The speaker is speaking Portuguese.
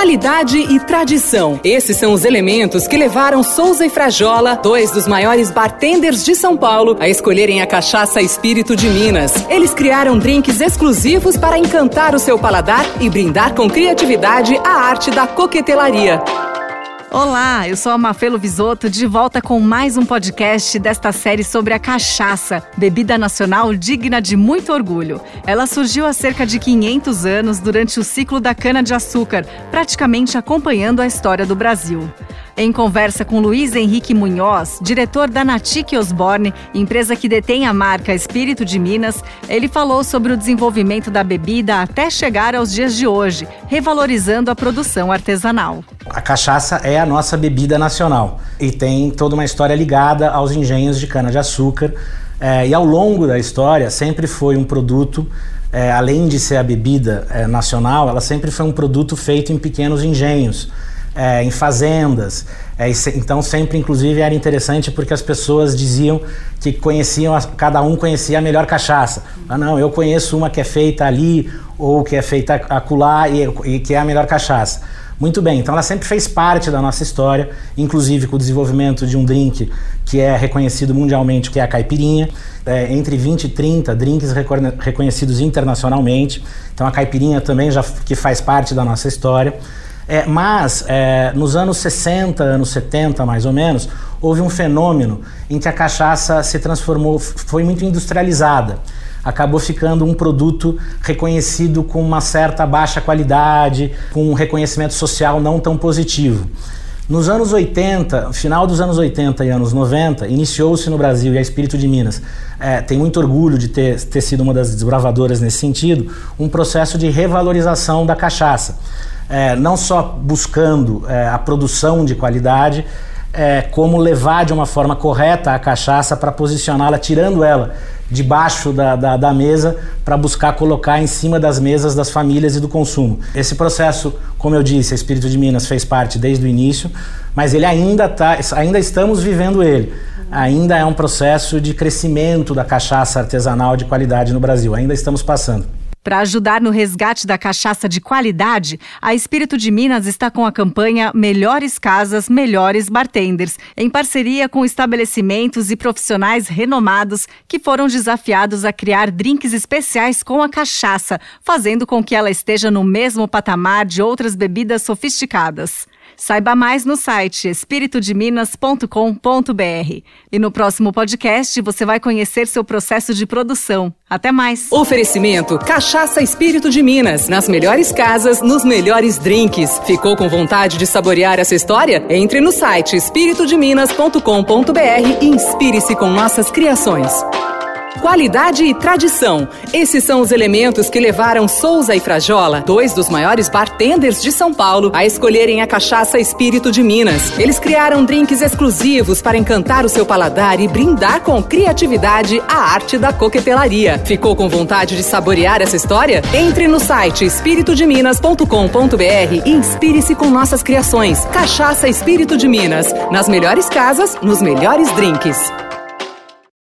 Qualidade e tradição. Esses são os elementos que levaram Souza e Frajola, dois dos maiores bartenders de São Paulo, a escolherem a cachaça Espírito de Minas. Eles criaram drinks exclusivos para encantar o seu paladar e brindar com criatividade a arte da coquetelaria. Olá, eu sou a Mafelo Visoto, de volta com mais um podcast desta série sobre a cachaça, bebida nacional digna de muito orgulho. Ela surgiu há cerca de 500 anos durante o ciclo da cana-de-açúcar, praticamente acompanhando a história do Brasil. Em conversa com Luiz Henrique Munhoz, diretor da Natique Osborne, empresa que detém a marca Espírito de Minas, ele falou sobre o desenvolvimento da bebida até chegar aos dias de hoje, revalorizando a produção artesanal. A cachaça é a nossa bebida nacional e tem toda uma história ligada aos engenhos de cana-de-açúcar. É, e ao longo da história sempre foi um produto é, além de ser a bebida é, nacional, ela sempre foi um produto feito em pequenos engenhos é, em fazendas. É, então sempre, inclusive, era interessante porque as pessoas diziam que conheciam, cada um conhecia a melhor cachaça. Ah, não, eu conheço uma que é feita ali ou que é feita acolá e, e que é a melhor cachaça. Muito bem, então ela sempre fez parte da nossa história, inclusive com o desenvolvimento de um drink que é reconhecido mundialmente, que é a caipirinha. É, entre 20 e 30 drinks reconhecidos internacionalmente. Então a caipirinha também já que faz parte da nossa história. É, mas, é, nos anos 60, anos 70 mais ou menos, houve um fenômeno em que a cachaça se transformou, foi muito industrializada. Acabou ficando um produto reconhecido com uma certa baixa qualidade, com um reconhecimento social não tão positivo. Nos anos 80, final dos anos 80 e anos 90, iniciou-se no Brasil, e a Espírito de Minas. É, tem muito orgulho de ter, ter sido uma das desbravadoras nesse sentido, um processo de revalorização da cachaça. É, não só buscando é, a produção de qualidade, é, como levar de uma forma correta a cachaça para posicioná-la, tirando ela debaixo da, da, da mesa para buscar colocar em cima das mesas das famílias e do consumo. Esse processo, como eu disse, a Espírito de Minas fez parte desde o início, mas ele ainda tá, ainda estamos vivendo ele. Ainda é um processo de crescimento da cachaça artesanal de qualidade no Brasil. Ainda estamos passando. Para ajudar no resgate da cachaça de qualidade, a Espírito de Minas está com a campanha Melhores Casas, Melhores Bartenders, em parceria com estabelecimentos e profissionais renomados que foram desafiados a criar drinks especiais com a cachaça, fazendo com que ela esteja no mesmo patamar de outras bebidas sofisticadas. Saiba mais no site espiritodeminas.com.br. E no próximo podcast você vai conhecer seu processo de produção. Até mais. Oferecimento Cachaça Espírito de Minas. Nas melhores casas, nos melhores drinks. Ficou com vontade de saborear essa história? Entre no site espiritodeminas.com.br e inspire-se com nossas criações. Qualidade e tradição. Esses são os elementos que levaram Souza e Frajola, dois dos maiores bartenders de São Paulo, a escolherem a cachaça Espírito de Minas. Eles criaram drinks exclusivos para encantar o seu paladar e brindar com criatividade a arte da coquetelaria. Ficou com vontade de saborear essa história? Entre no site espiritodeminas.com.br e inspire-se com nossas criações. Cachaça Espírito de Minas. Nas melhores casas, nos melhores drinks.